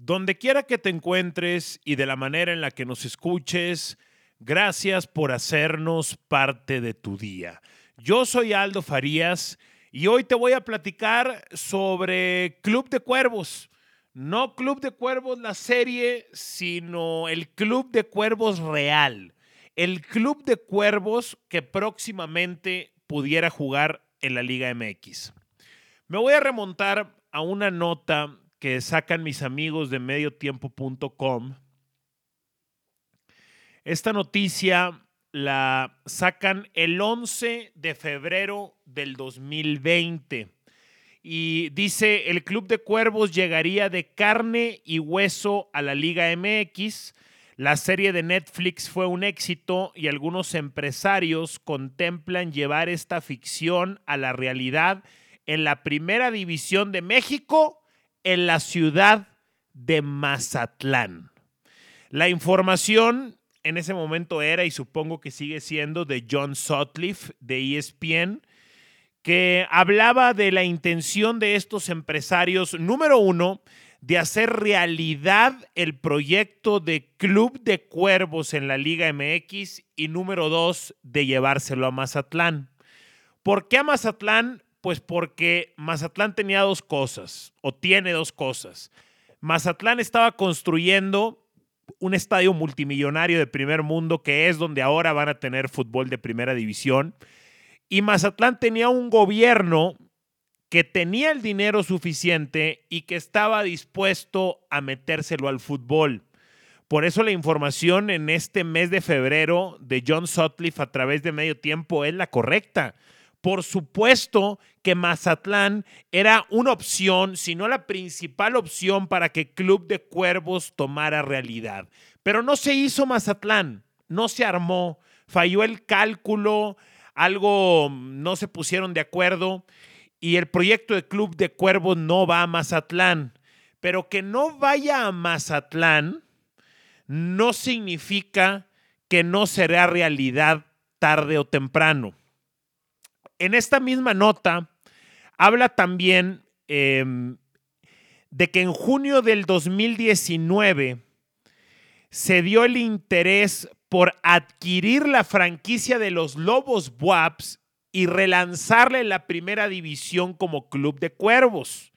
Donde quiera que te encuentres y de la manera en la que nos escuches, gracias por hacernos parte de tu día. Yo soy Aldo Farías y hoy te voy a platicar sobre Club de Cuervos. No Club de Cuervos la serie, sino el Club de Cuervos real. El Club de Cuervos que próximamente pudiera jugar en la Liga MX. Me voy a remontar a una nota que sacan mis amigos de mediotiempo.com. Esta noticia la sacan el 11 de febrero del 2020 y dice, el Club de Cuervos llegaría de carne y hueso a la Liga MX. La serie de Netflix fue un éxito y algunos empresarios contemplan llevar esta ficción a la realidad en la primera división de México en la ciudad de Mazatlán. La información en ese momento era, y supongo que sigue siendo, de John Sutcliffe de ESPN, que hablaba de la intención de estos empresarios, número uno, de hacer realidad el proyecto de Club de Cuervos en la Liga MX y número dos, de llevárselo a Mazatlán. ¿Por qué a Mazatlán? Pues porque Mazatlán tenía dos cosas, o tiene dos cosas. Mazatlán estaba construyendo un estadio multimillonario de primer mundo, que es donde ahora van a tener fútbol de primera división. Y Mazatlán tenía un gobierno que tenía el dinero suficiente y que estaba dispuesto a metérselo al fútbol. Por eso la información en este mes de febrero de John Sutcliffe a través de medio tiempo es la correcta. Por supuesto que Mazatlán era una opción, si no la principal opción para que Club de Cuervos tomara realidad. Pero no se hizo Mazatlán, no se armó, falló el cálculo, algo no se pusieron de acuerdo y el proyecto de Club de Cuervos no va a Mazatlán. Pero que no vaya a Mazatlán no significa que no será realidad tarde o temprano en esta misma nota habla también em, de que en junio del 2019 se dio el interés por adquirir la franquicia de los Lobos Buaps y relanzarla en la primera división como club de cuervos.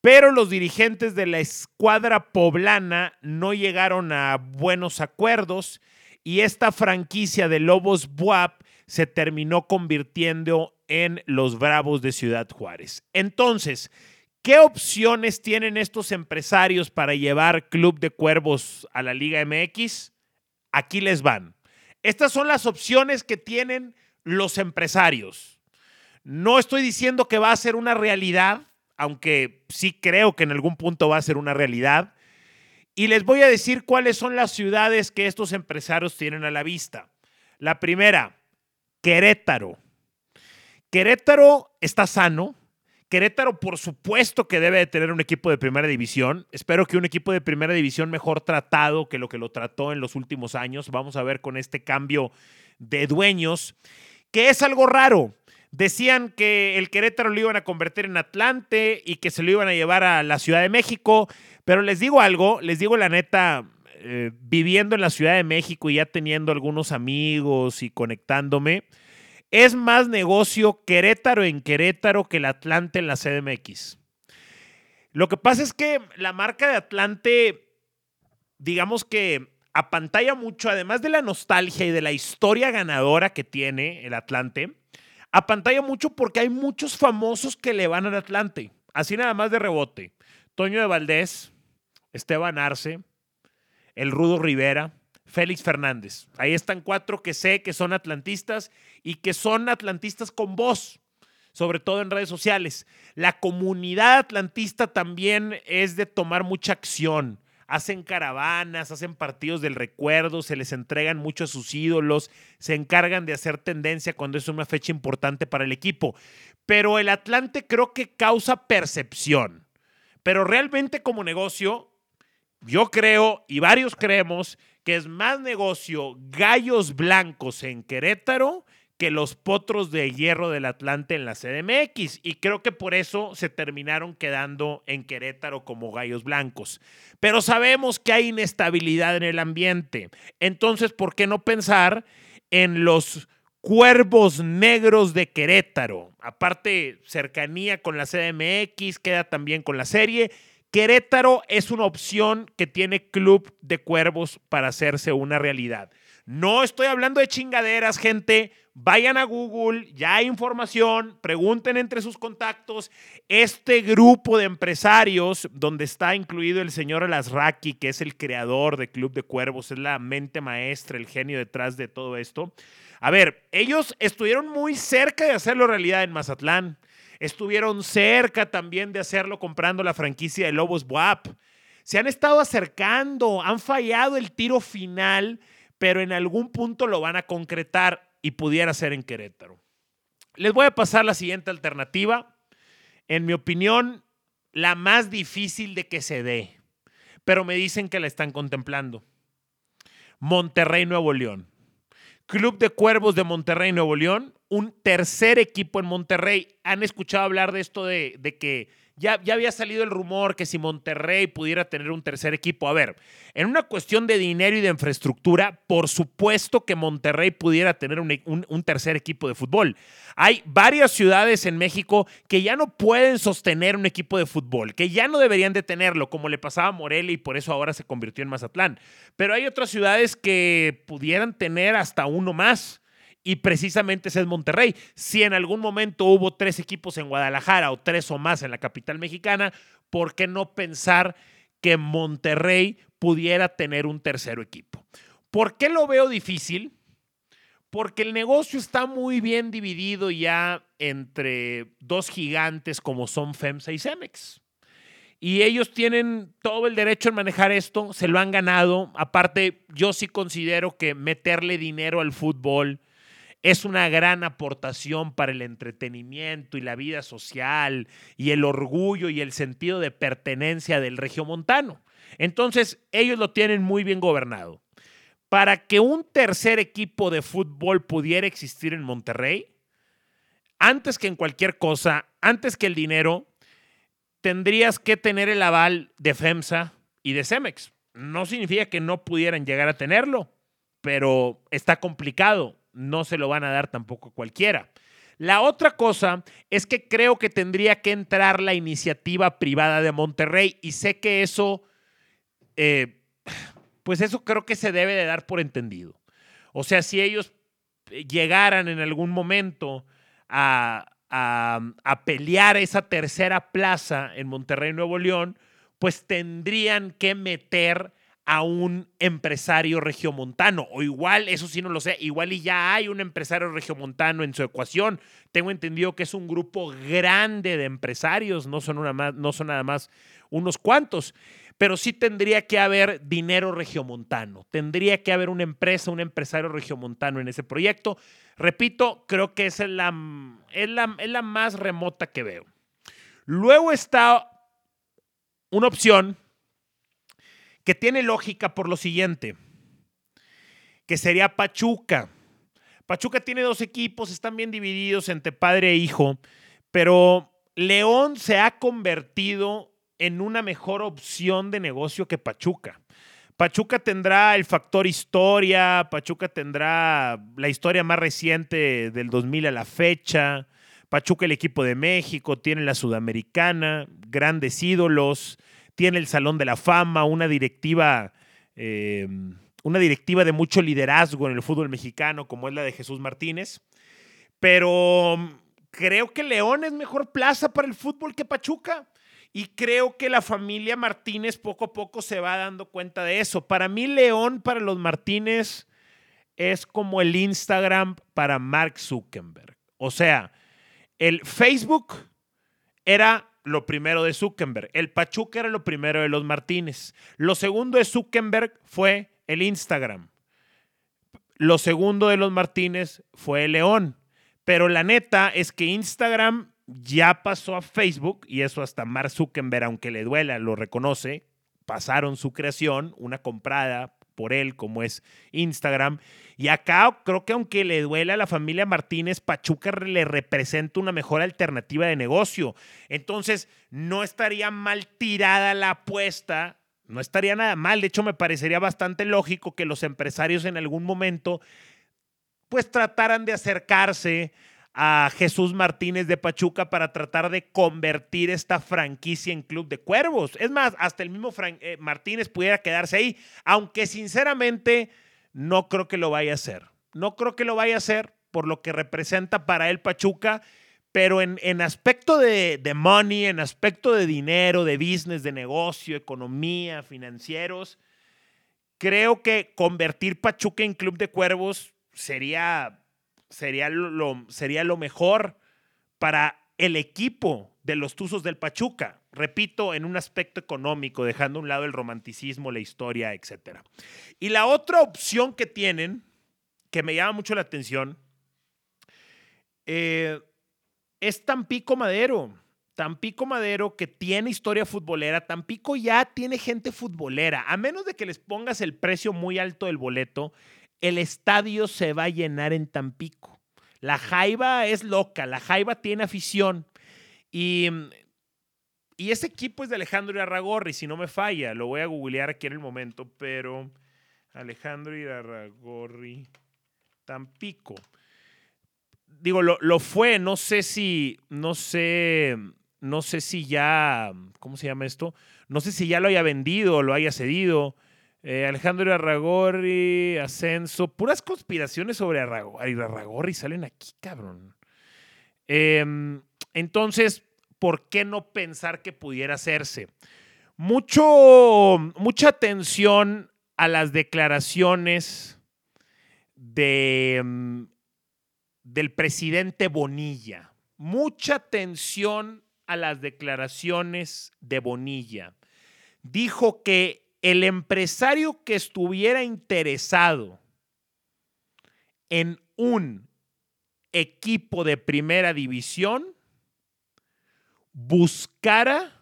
Pero los dirigentes de la escuadra poblana no llegaron a buenos acuerdos y esta franquicia de Lobos Buap se terminó convirtiendo en los Bravos de Ciudad Juárez. Entonces, ¿qué opciones tienen estos empresarios para llevar Club de Cuervos a la Liga MX? Aquí les van. Estas son las opciones que tienen los empresarios. No estoy diciendo que va a ser una realidad, aunque sí creo que en algún punto va a ser una realidad. Y les voy a decir cuáles son las ciudades que estos empresarios tienen a la vista. La primera, Querétaro. Querétaro está sano. Querétaro, por supuesto que debe de tener un equipo de primera división. Espero que un equipo de primera división mejor tratado que lo que lo trató en los últimos años. Vamos a ver con este cambio de dueños, que es algo raro. Decían que el Querétaro lo iban a convertir en Atlante y que se lo iban a llevar a la Ciudad de México. Pero les digo algo, les digo la neta, eh, viviendo en la Ciudad de México y ya teniendo algunos amigos y conectándome, es más negocio Querétaro en Querétaro que el Atlante en la CDMX. Lo que pasa es que la marca de Atlante, digamos que apantalla mucho, además de la nostalgia y de la historia ganadora que tiene el Atlante, apantalla mucho porque hay muchos famosos que le van al Atlante. Así nada más de rebote. Toño de Valdés, Esteban Arce, el Rudo Rivera, Félix Fernández. Ahí están cuatro que sé que son atlantistas y que son atlantistas con voz, sobre todo en redes sociales. La comunidad atlantista también es de tomar mucha acción. Hacen caravanas, hacen partidos del recuerdo, se les entregan mucho a sus ídolos, se encargan de hacer tendencia cuando es una fecha importante para el equipo. Pero el Atlante creo que causa percepción. Pero realmente como negocio, yo creo y varios creemos que es más negocio gallos blancos en Querétaro que los potros de hierro del Atlante en la CDMX y creo que por eso se terminaron quedando en Querétaro como gallos blancos. Pero sabemos que hay inestabilidad en el ambiente. Entonces, ¿por qué no pensar en los cuervos negros de Querétaro? Aparte, cercanía con la CDMX, queda también con la serie. Querétaro es una opción que tiene Club de Cuervos para hacerse una realidad. No estoy hablando de chingaderas, gente. Vayan a Google, ya hay información, pregunten entre sus contactos. Este grupo de empresarios, donde está incluido el señor Alasraki, que es el creador de Club de Cuervos, es la mente maestra, el genio detrás de todo esto. A ver, ellos estuvieron muy cerca de hacerlo realidad en Mazatlán. Estuvieron cerca también de hacerlo comprando la franquicia de Lobos WAP. Se han estado acercando, han fallado el tiro final pero en algún punto lo van a concretar y pudiera ser en Querétaro. Les voy a pasar la siguiente alternativa. En mi opinión, la más difícil de que se dé, pero me dicen que la están contemplando. Monterrey Nuevo León. Club de Cuervos de Monterrey Nuevo León, un tercer equipo en Monterrey. ¿Han escuchado hablar de esto de, de que ya, había salido el rumor que si Monterrey pudiera tener un tercer equipo. A ver, en una cuestión de dinero y de infraestructura, por supuesto que Monterrey pudiera tener un, un, tercer equipo de fútbol. Hay varias ciudades en México que ya no pueden sostener un equipo de fútbol, que ya no deberían de tenerlo, como le pasaba a Morelia y por eso ahora se convirtió en Mazatlán. Pero hay otras ciudades que pudieran tener hasta uno más y precisamente ese es Monterrey. Si en algún momento hubo tres equipos en Guadalajara o tres o más en la capital mexicana, ¿por qué no pensar que Monterrey pudiera tener un tercero equipo? ¿Por qué lo veo difícil? Porque el negocio está muy bien dividido ya entre dos gigantes como son FEMSA y Cemex. Y ellos tienen todo el derecho en manejar esto, se lo han ganado. Aparte, yo sí considero que meterle dinero al fútbol, es una gran aportación para el entretenimiento y la vida social y el orgullo y el sentido de pertenencia del regiomontano. Entonces, ellos lo tienen muy bien gobernado. Para que un tercer equipo de fútbol pudiera existir en Monterrey, antes que en cualquier cosa, antes que el dinero, tendrías que tener el aval de FEMSA y de Cemex. No significa que no pudieran llegar a tenerlo, pero está complicado no se lo van a dar tampoco cualquiera. La otra cosa es que creo que tendría que entrar la iniciativa privada de Monterrey y sé que eso, eh, pues eso creo que se debe de dar por entendido. O sea, si ellos llegaran en algún momento a, a pelear esa tercera plaza en Monterrey, Nuevo León, pues tendrían que meter a un empresario regiomontano. O igual, eso sí no lo sé, igual y ya hay un empresario regiomontano en su ecuación. Tengo entendido que es un grupo grande de empresarios, no son, una más, no son nada más unos cuantos. Pero sí tendría que haber dinero regiomontano. Tendría que haber una empresa, un empresario regiomontano en ese proyecto. Repito, creo que es la, es la, es la más remota que veo. Luego está una opción que tiene lógica por lo siguiente, que sería Pachuca. Pachuca tiene dos equipos, están bien divididos entre padre e hijo, pero León se ha convertido en una mejor opción de negocio que Pachuca. Pachuca tendrá el factor historia, Pachuca tendrá la historia más reciente del 2000 a la fecha, Pachuca el equipo de México, tiene la Sudamericana, grandes ídolos, tiene el Salón de la Fama, una directiva, eh, una directiva de mucho liderazgo en el fútbol mexicano, como es la de Jesús Martínez. Pero mm, creo que León es mejor plaza para el fútbol que Pachuca. Y creo que la familia Martínez poco a poco se va dando cuenta de eso. Para mí, León para los Martínez es como el Instagram para Mark Zuckerberg. O sea, el Facebook era lo primero de Zuckerberg. El Pachuca era lo primero de los Martínez. Lo segundo de Zuckerberg fue el Instagram. Lo segundo de los Martínez fue el León. Pero la neta es que Instagram ya pasó a Facebook y eso hasta Mark Zuckerberg, aunque le duela, lo reconoce. Pasaron su creación, una comprada por él, como es Instagram. Y acá creo que aunque le duela a la familia Martínez, Pachuca le representa una mejor alternativa de negocio. Entonces, no estaría mal tirada la apuesta, no estaría nada mal. De hecho, me parecería bastante lógico que los empresarios en algún momento pues trataran de acercarse a Jesús Martínez de Pachuca para tratar de convertir esta franquicia en Club de Cuervos. Es más, hasta el mismo eh, Martínez pudiera quedarse ahí, aunque sinceramente no creo que lo vaya a hacer. No creo que lo vaya a hacer por lo que representa para él Pachuca, pero en, en aspecto de, de, money, en aspecto de dinero, de business, de negocio, economía, financieros, creo que convertir Pachuca en Club de Cuervos sería, sería, lo, sería lo mejor para el equipo de los Tuzos del Pachuca. Repito, en un aspecto económico, dejando a un lado el romanticismo, la historia, etc. Y la otra opción que tienen, que me llama mucho la atención, eh, es Tampico Madero. Tampico Madero, que tiene historia futbolera, Tampico ya tiene gente futbolera. A menos de que les pongas el precio muy alto del boleto, el estadio se va a llenar en Tampico. La Jaiba es loca, la Jaiba tiene afición. Y, y ese equipo es de Alejandro Irarragorri, si no me falla. Lo voy a googlear aquí en el momento, pero Alejandro Irarragorri, Tampico. Digo, lo, lo, fue, no sé si, no sé, no sé si ya, ¿cómo se llama esto? No sé si ya lo haya vendido o lo haya cedido. Eh, Alejandro Irarragorri, Ascenso, puras conspiraciones sobre Irarragorri salen aquí, cabrón. Em, entonces, ¿por qué no pensar que pudiera hacerse? Mucho, mucha atención a las declaraciones de, em, del presidente Bonilla. Mucha atención a las declaraciones de Bonilla. Dijo que el empresario que estuviera interesado en un equipo de primera división buscara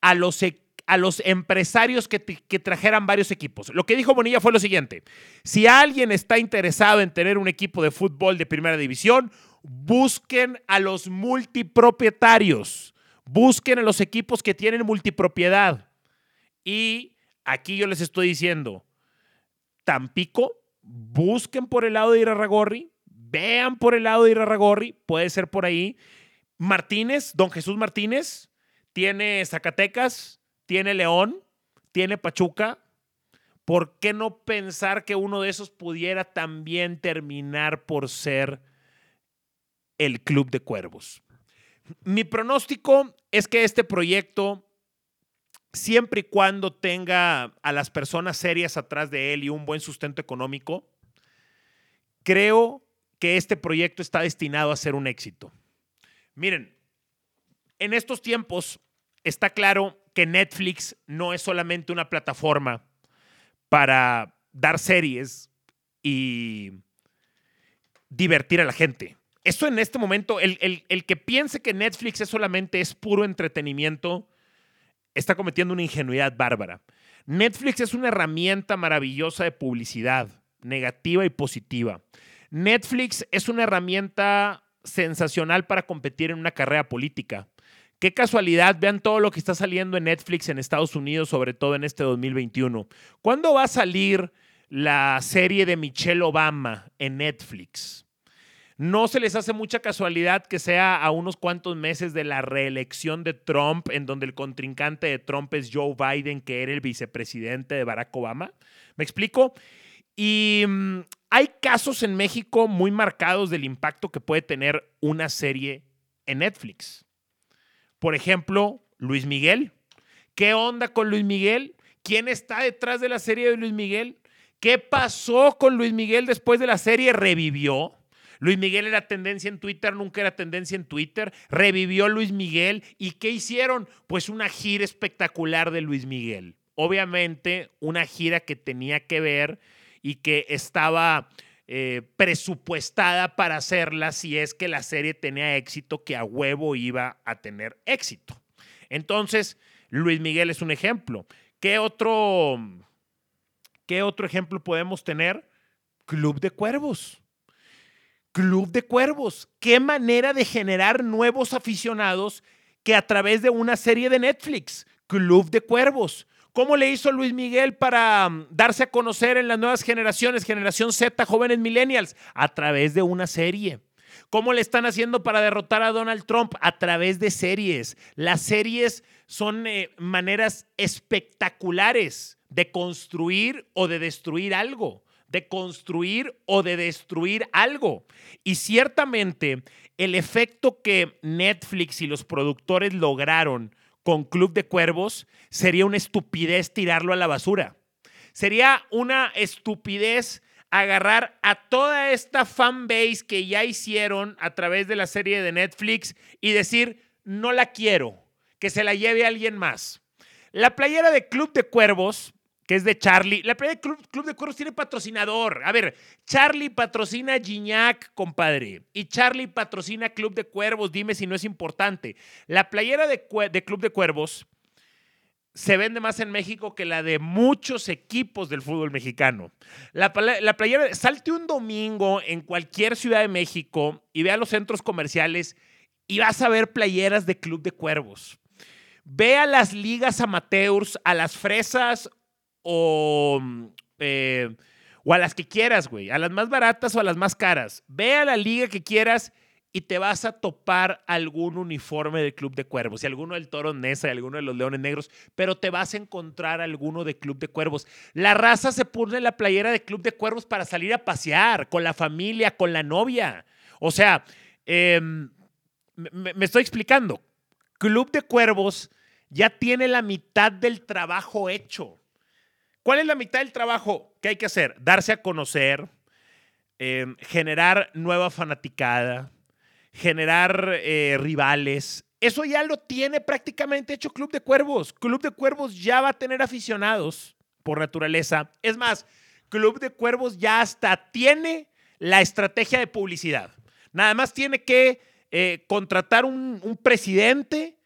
a los, e, a los empresarios que, que, trajeran varios equipos. Lo que dijo Bonilla fue lo siguiente, si alguien está interesado en tener un equipo de fútbol de primera división, busquen a los multipropietarios, busquen a los equipos que tienen multipropiedad. Y Aquí yo les estoy diciendo, Tampico, busquen por el lado de Irarragorri, vean por el lado de Irarragorri, puede ser por ahí. Martínez, don Jesús Martínez, tiene Zacatecas, tiene León, tiene Pachuca. ¿Por qué no pensar que uno de esos pudiera también terminar por ser el Club de Cuervos? Mi pronóstico es que este proyecto siempre y cuando tenga a las personas serias atrás de él y un buen sustento económico, creo que este proyecto está destinado a ser un éxito. Miren, en estos tiempos está claro que Netflix no es solamente una plataforma para dar series y divertir a la gente. Eso en este momento, el, el que piense que Netflix es solamente es puro entretenimiento, está cometiendo una ingenuidad bárbara. Netflix es una herramienta maravillosa de publicidad, negativa y positiva. Netflix es una herramienta sensacional para competir en una carrera política. Qué casualidad, vean todo lo que está saliendo en Netflix en Estados Unidos, sobre todo en este 2021. ¿Cuándo va a salir la serie de Michelle Obama en Netflix? No se les hace mucha casualidad que sea a unos cuantos meses de la reelección de Trump, en donde el contrincante de Trump es Joe Biden, que era el vicepresidente de Barack Obama. ¿Me explico? Y mm, hay casos en México muy marcados del impacto que puede tener una serie en Netflix. Por ejemplo, Luis Miguel. ¿Qué onda con Luis Miguel? ¿Quién está detrás de la serie de Luis Miguel? ¿Qué pasó con Luis Miguel después de la serie? ¿Revivió? Luis Miguel era tendencia en Twitter, nunca era tendencia en Twitter. Revivió Luis Miguel. ¿Y qué hicieron? Pues una gira espectacular de Luis Miguel. Obviamente, una gira que tenía que ver y que estaba eh, presupuestada para hacerla si es que la serie tenía éxito, que a huevo iba a tener éxito. Entonces, Luis Miguel es un ejemplo. ¿Qué otro, ¿Qué otro ejemplo podemos tener? Club de Cuervos. Club de Cuervos. Qué manera de generar nuevos aficionados que a través de una serie de Netflix. Club de Cuervos. ¿Cómo le hizo Luis Miguel para mm, darse a conocer en las nuevas generaciones, generación Z, jóvenes millennials? A través de una serie. ¿Cómo le están haciendo para derrotar a Donald Trump? A través de series. Las series son eh, maneras espectaculares de construir o de destruir algo de construir o de destruir algo. Y ciertamente el efecto que Netflix y los productores lograron con Club de Cuervos sería una estupidez tirarlo a la basura. Sería una estupidez agarrar a toda esta fanbase que ya hicieron a través de la serie de Netflix y decir, no la quiero, que se la lleve alguien más. La playera de Club de Cuervos que es de Charlie. La playera de Club, de Cuervos tiene patrocinador. A ver, Charlie patrocina Gignac, compadre. Y Charlie patrocina Club de Cuervos. Dime si no es importante. La playera de, Club de Cuervos se vende más en México que la de muchos equipos del fútbol mexicano. La, la, playera, salte un domingo en cualquier ciudad de México y ve a los centros comerciales y vas a ver playeras de Club de Cuervos. Ve a las ligas amateurs, a las fresas o, eh, o a las que quieras, güey, a las más baratas o a las más caras. Ve a la liga que quieras y te vas a topar algún uniforme del Club de Cuervos, y alguno del Toro Nesa, y alguno de los Leones Negros, pero te vas a encontrar alguno de Club de Cuervos. La raza se pone la playera de Club de Cuervos para salir a pasear con la familia, con la novia. O sea, em, me estoy explicando. Club de Cuervos ya tiene la mitad del trabajo hecho. ¿Cuál es la mitad del trabajo que hay que hacer? Darse a conocer, em, generar nueva fanaticada, generar eh, rivales. Eso ya lo tiene prácticamente hecho Club de Cuervos. Club de Cuervos ya va a tener aficionados por naturaleza. Es más, Club de Cuervos ya hasta tiene la estrategia de publicidad. Nada más tiene que eh, contratar un, presidente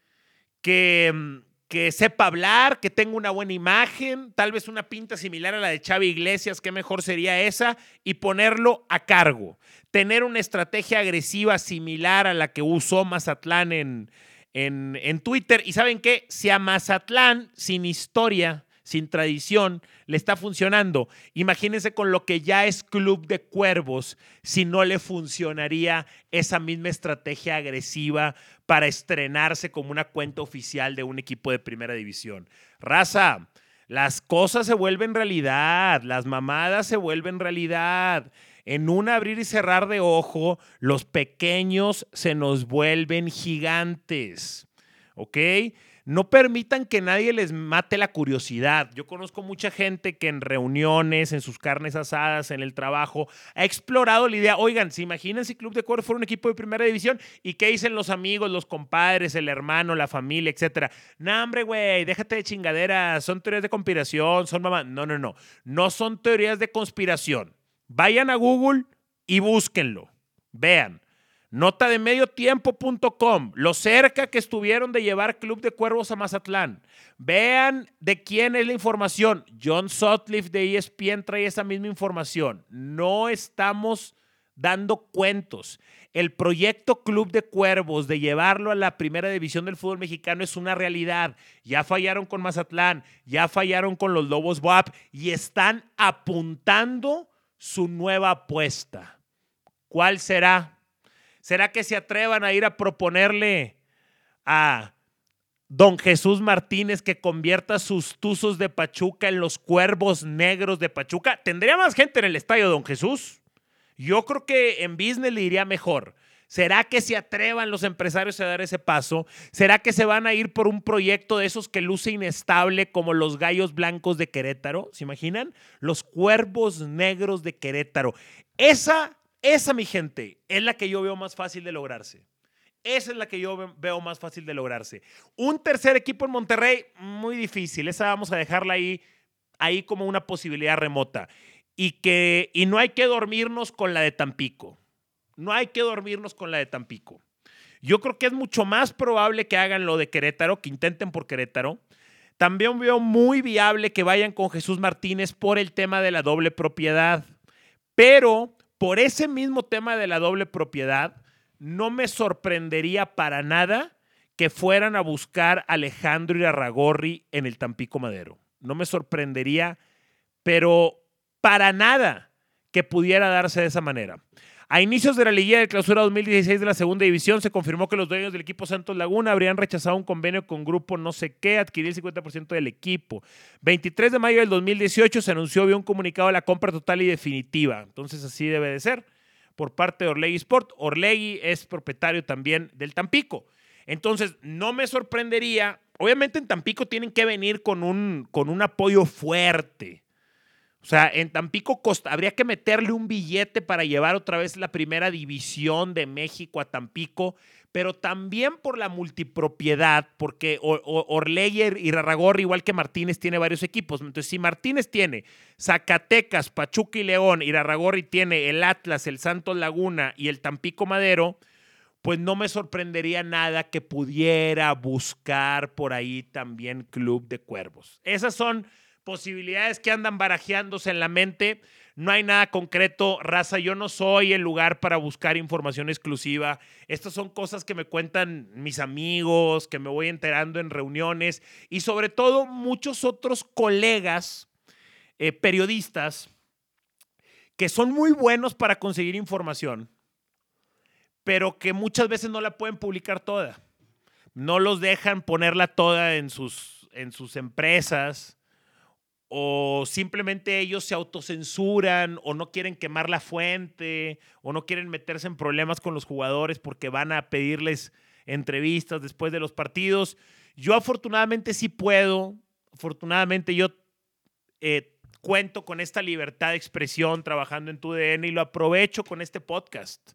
que em, que sepa hablar, que tenga una buena imagen, tal vez una pinta similar a la de Xavi Iglesias, que mejor sería esa, y ponerlo a cargo. Tener una estrategia agresiva similar a la que usó Mazatlán en, en, en Twitter. Y saben qué, si a Mazatlán, sin historia, sin tradición, le está funcionando. Imagínense con lo que ya es Club de Cuervos, si no le funcionaría esa misma estrategia agresiva para estrenarse como una cuenta oficial de un equipo de primera división. Raza, las cosas se vuelven realidad, las mamadas se vuelven realidad. En un abrir y cerrar de ojo, los pequeños se nos vuelven gigantes. ¿Ok? No permitan que nadie les mate la curiosidad. Yo conozco mucha gente que en reuniones, en sus carnes asadas, en el trabajo, ha explorado la idea, oigan, ¿se imaginan si Club de Cuervos fuera un equipo de primera división? ¿Y qué dicen los amigos, los compadres, el hermano, la familia, etcétera? No, hombre, güey, déjate de chingaderas, son teorías de conspiración, son mamá. No, no, no, no son teorías de conspiración. Vayan a Google y búsquenlo. Vean. Nota de mediotiempo.com, lo cerca que estuvieron de llevar Club de Cuervos a Mazatlán. Vean de quién es la información. John Sutcliffe de ESPN trae esa misma información. No estamos dando cuentos. El proyecto Club de Cuervos de llevarlo a la primera división del fútbol mexicano es una realidad. Ya fallaron con Mazatlán, ya fallaron con los Lobos WAP y están apuntando su nueva apuesta. ¿Cuál será? ¿Será que se atrevan a ir a proponerle a don Jesús Martínez que convierta sus tuzos de Pachuca en los cuervos negros de Pachuca? ¿Tendría más gente en el estadio, don Jesús? Yo creo que en business le iría mejor. ¿Será que se atrevan los empresarios a dar ese paso? ¿Será que se van a ir por un proyecto de esos que luce inestable como los gallos blancos de Querétaro? ¿Se imaginan? Los cuervos negros de Querétaro. Esa esa, mi gente, es la que yo veo más fácil de lograrse. Esa es la que yo veo más fácil de lograrse. Un tercer equipo en Monterrey, muy difícil. Esa vamos a dejarla ahí, ahí como una posibilidad remota. Y, que, y no hay que dormirnos con la de Tampico. No hay que dormirnos con la de Tampico. Yo creo que es mucho más probable que hagan lo de Querétaro, que intenten por Querétaro. También veo muy viable que vayan con Jesús Martínez por el tema de la doble propiedad. Pero por ese mismo tema de la doble propiedad, no me sorprendería para nada que fueran a buscar a Alejandro Irarragorri en el Tampico Madero. No me sorprendería, pero para nada que pudiera darse de esa manera. A inicios de la liguilla de clausura 2016 de la segunda división se confirmó que los dueños del equipo Santos Laguna habrían rechazado un convenio con grupo no sé qué, adquirir el 50% del equipo. 23 de mayo del 2018 se anunció vía un comunicado de la compra total y definitiva. Entonces así debe de ser por parte de Orlegui Sport. Orlegui es propietario también del Tampico. Entonces no me sorprendería, obviamente en Tampico tienen que venir con un, con un apoyo fuerte o sea, en Tampico Costa habría que meterle un billete para llevar otra vez la primera división de México a Tampico, pero también por la multipropiedad, porque Orleyer y Rarragorri, igual que Martínez, tiene varios equipos. Entonces, si Martínez tiene Zacatecas, Pachuca y León, y Rarragorri tiene el Atlas, el Santos Laguna y el Tampico Madero, pues no me sorprendería nada que pudiera buscar por ahí también Club de Cuervos. Esas son posibilidades que andan barajeándose en la mente. No hay nada concreto, raza. Yo no soy el lugar para buscar información exclusiva. Estas son cosas que me cuentan mis amigos, que me voy enterando en reuniones y sobre todo muchos otros colegas eh, periodistas que son muy buenos para conseguir información, pero que muchas veces no la pueden publicar toda. No los dejan ponerla toda en sus, en sus empresas o simplemente ellos se autocensuran o no quieren quemar la fuente o no quieren meterse en problemas con los jugadores porque van a pedirles entrevistas después de los partidos. Yo afortunadamente sí puedo, afortunadamente yo eh, cuento con esta libertad de expresión trabajando en tu DN y lo aprovecho con este podcast.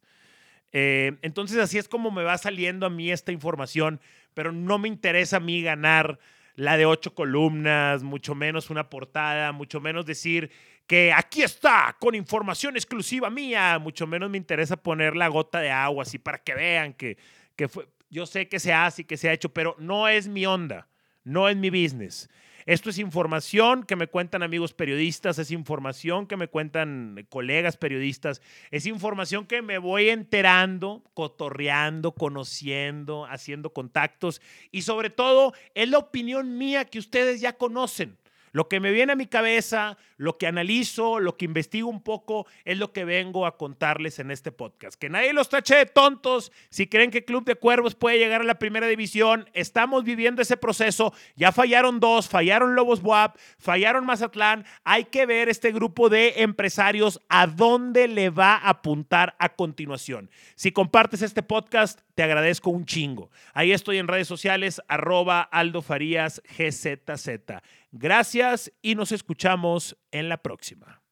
Eh, entonces así es como me va saliendo a mí esta información, pero no me interesa a mí ganar la de ocho columnas, mucho menos una portada, mucho menos decir que aquí está con información exclusiva mía, mucho menos me interesa poner la gota de agua así para que vean que, que fue, yo sé que se hace y que se ha hecho, pero no es mi onda, no es mi business. Esto es información que me cuentan amigos periodistas, es información que me cuentan colegas periodistas, es información que me voy enterando, cotorreando, conociendo, haciendo contactos y sobre todo es la opinión mía que ustedes ya conocen. Lo que me viene a mi cabeza, lo que analizo, lo que investigo un poco, es lo que vengo a contarles en este podcast. Que nadie los tache de tontos si creen que Club de Cuervos puede llegar a la primera división. Estamos viviendo ese proceso. Ya fallaron dos, fallaron Lobos Buap, fallaron Mazatlán. Hay que ver este grupo de empresarios a dónde le va a apuntar a continuación. Si compartes este podcast, te agradezco un chingo. Ahí estoy en redes sociales, arroba Aldo Farías GZZ. Gracias y nos escuchamos en la próxima.